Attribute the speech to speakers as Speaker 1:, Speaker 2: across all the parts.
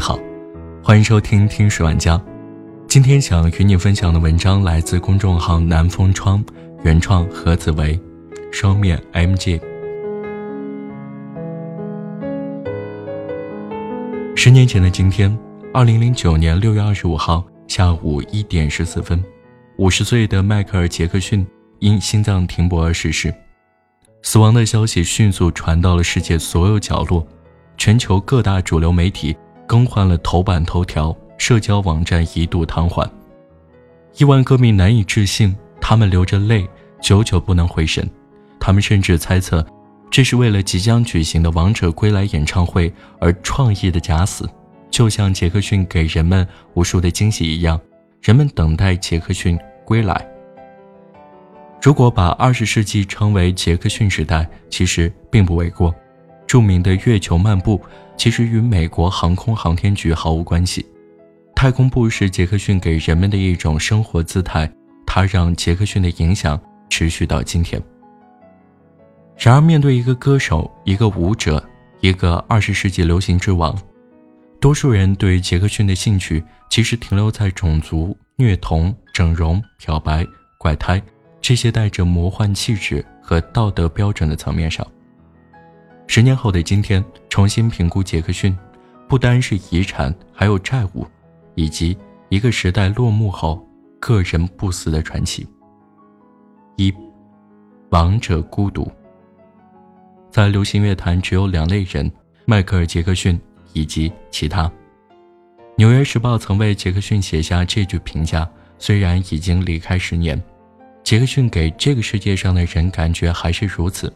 Speaker 1: 好，欢迎收听听史玩家。今天想与你分享的文章来自公众号南风窗，原创何子维，双面 MG。十年前的今天，二零零九年六月二十五号下午一点十四分，五十岁的迈克尔·杰克逊因心脏停泊而逝世，死亡的消息迅速传到了世界所有角落，全球各大主流媒体。更换了头版头条，社交网站一度瘫痪，亿万歌迷难以置信，他们流着泪，久久不能回神。他们甚至猜测，这是为了即将举行的《王者归来》演唱会而创意的假死，就像杰克逊给人们无数的惊喜一样，人们等待杰克逊归来。如果把二十世纪称为杰克逊时代，其实并不为过。著名的月球漫步。其实与美国航空航天局毫无关系。太空步是杰克逊给人们的一种生活姿态，它让杰克逊的影响持续到今天。然而，面对一个歌手、一个舞者、一个二十世纪流行之王，多数人对杰克逊的兴趣其实停留在种族、虐童、整容、漂白、怪胎这些带着魔幻气质和道德标准的层面上。十年后的今天，重新评估杰克逊，不单是遗产，还有债务，以及一个时代落幕后个人不死的传奇。一，王者孤独。在流行乐坛只有两类人：迈克尔·杰克逊以及其他。《纽约时报》曾为杰克逊写下这句评价：虽然已经离开十年，杰克逊给这个世界上的人感觉还是如此。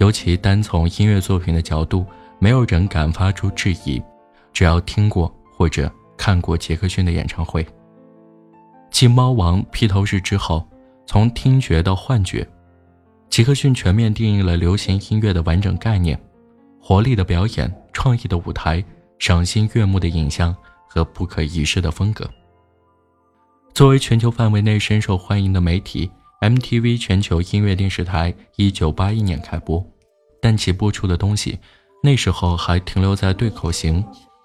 Speaker 1: 尤其单从音乐作品的角度，没有人敢发出质疑。只要听过或者看过杰克逊的演唱会，继《猫王》披头士之后，从听觉到幻觉，杰克逊全面定义了流行音乐的完整概念：活力的表演、创意的舞台、赏心悦目的影像和不可一世的风格。作为全球范围内深受欢迎的媒体。MTV 全球音乐电视台一九八一年开播，但其播出的东西那时候还停留在对口型。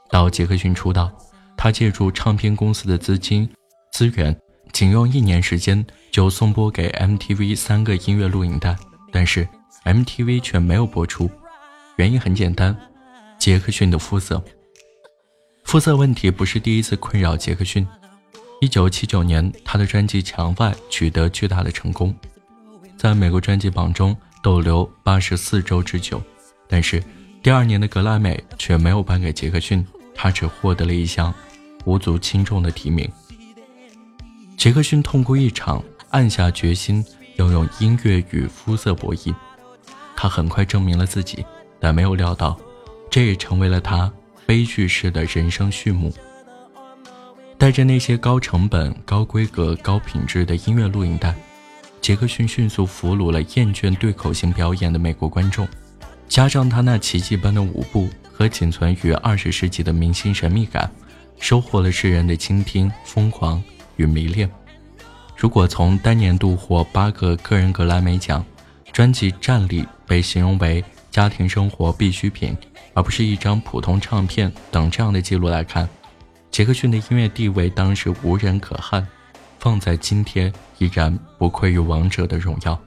Speaker 1: 到杰克逊出道，他借助唱片公司的资金资源，仅用一年时间就送播给 MTV 三个音乐录影带，但是 MTV 却没有播出。原因很简单，杰克逊的肤色。肤色问题不是第一次困扰杰克逊。一九七九年，他的专辑《墙外》取得巨大的成功，在美国专辑榜中逗留八十四周之久。但是，第二年的格莱美却没有颁给杰克逊，他只获得了一项无足轻重的提名。杰克逊痛哭一场，暗下决心要用音乐与肤色博弈。他很快证明了自己，但没有料到，这也成为了他悲剧式的人生序幕。带着那些高成本、高规格、高品质的音乐录影带，杰克逊迅速俘虏了厌倦对口型表演的美国观众。加上他那奇迹般的舞步和仅存于二十世纪的明星神秘感，收获了世人的倾听、疯狂与迷恋。如果从单年度获八个个人格莱美奖，专辑《战力》被形容为家庭生活必需品，而不是一张普通唱片等这样的记录来看。杰克逊的音乐地位当时无人可撼，放在今天依然不愧于王者的荣耀。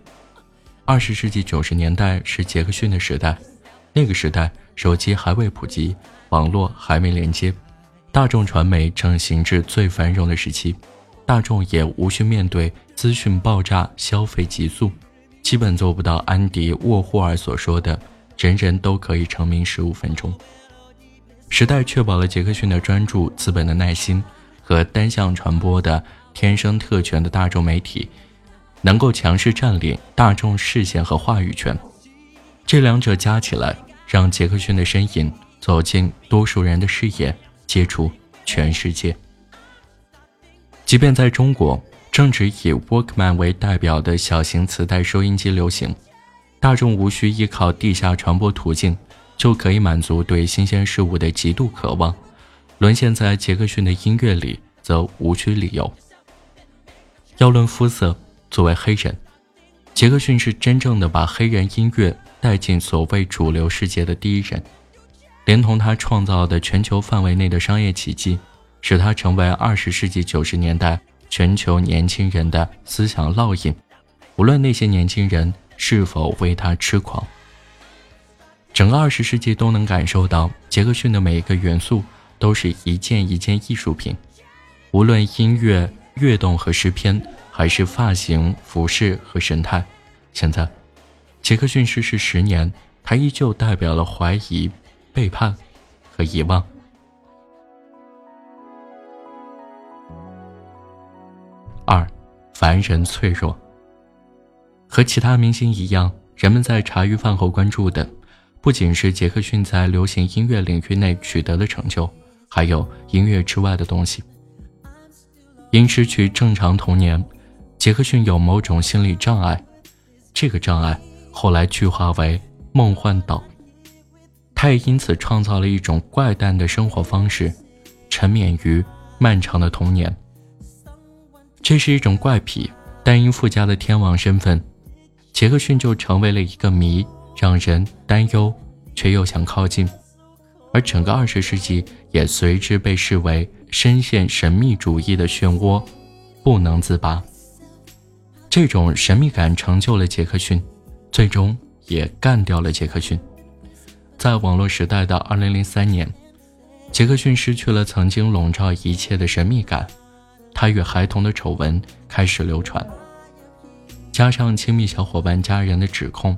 Speaker 1: 二十世纪九十年代是杰克逊的时代，那个时代手机还未普及，网络还没连接，大众传媒正行至最繁荣的时期，大众也无需面对资讯爆炸、消费急速，基本做不到安迪沃霍尔所说的“人人都可以成名十五分钟”。时代确保了杰克逊的专注、资本的耐心和单向传播的天生特权的大众媒体，能够强势占领大众视线和话语权。这两者加起来，让杰克逊的身影走进多数人的视野，接触全世界。即便在中国，正值以 Walkman 为代表的小型磁带收音机流行，大众无需依靠地下传播途径。就可以满足对新鲜事物的极度渴望，沦陷在杰克逊的音乐里则无需理由。要论肤色，作为黑人，杰克逊是真正的把黑人音乐带进所谓主流世界的第一人。连同他创造的全球范围内的商业奇迹，使他成为二十世纪九十年代全球年轻人的思想烙印。无论那些年轻人是否为他痴狂，整个二十世纪都能感受到杰克逊的每一个元素都是一件一件艺术品。无论音乐、乐动和诗篇，还是发型、服饰和神态，现在，杰克逊逝世十年，他依旧代表了怀疑。背叛和遗忘。二，凡人脆弱。和其他明星一样，人们在茶余饭后关注的，不仅是杰克逊在流行音乐领域内取得的成就，还有音乐之外的东西。因失去正常童年，杰克逊有某种心理障碍，这个障碍后来具化为梦幻岛。他也因此创造了一种怪诞的生活方式，沉湎于漫长的童年。这是一种怪癖，但因附加的天王身份，杰克逊就成为了一个谜，让人担忧却又想靠近。而整个二十世纪也随之被视为深陷神秘主义的漩涡，不能自拔。这种神秘感成就了杰克逊，最终也干掉了杰克逊。在网络时代的2003年，杰克逊失去了曾经笼罩一切的神秘感，他与孩童的丑闻开始流传，加上亲密小伙伴家人的指控，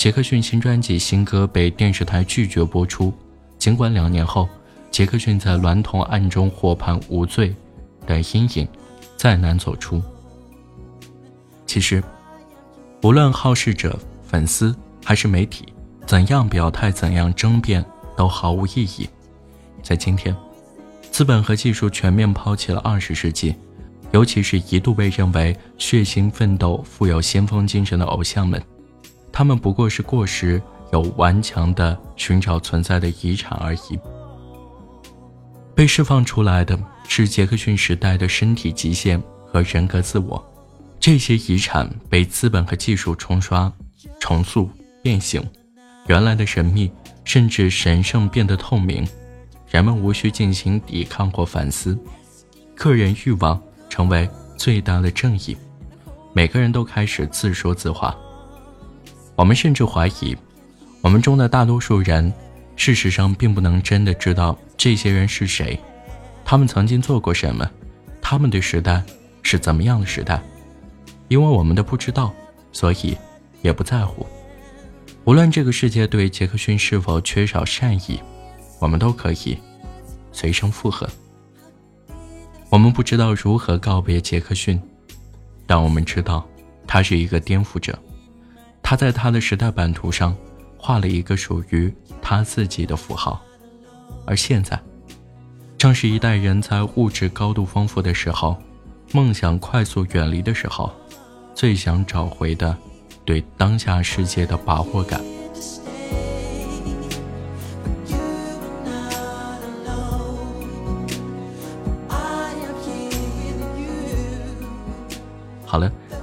Speaker 1: 杰克逊新专辑新歌被电视台拒绝播出。尽管两年后，杰克逊在娈童案中获判无罪，但阴影再难走出。其实，无论好事者、粉丝还是媒体。怎样表态，怎样争辩，都毫无意义。在今天，资本和技术全面抛弃了二十世纪，尤其是一度被认为血腥奋斗、富有先锋精神的偶像们，他们不过是过时、有顽强的寻找存在的遗产而已。被释放出来的是杰克逊时代的身体极限和人格自我，这些遗产被资本和技术冲刷、重塑、变形。原来的神秘甚至神圣变得透明，人们无需进行抵抗或反思，个人欲望成为最大的正义，每个人都开始自说自话。我们甚至怀疑，我们中的大多数人，事实上并不能真的知道这些人是谁，他们曾经做过什么，他们的时代是怎么样的时代，因为我们的不知道，所以也不在乎。无论这个世界对杰克逊是否缺少善意，我们都可以随声附和。我们不知道如何告别杰克逊，但我们知道他是一个颠覆者。他在他的时代版图上画了一个属于他自己的符号。而现在，正是一代人在物质高度丰富的时候，梦想快速远离的时候，最想找回的。对当下世界的把握感。好了，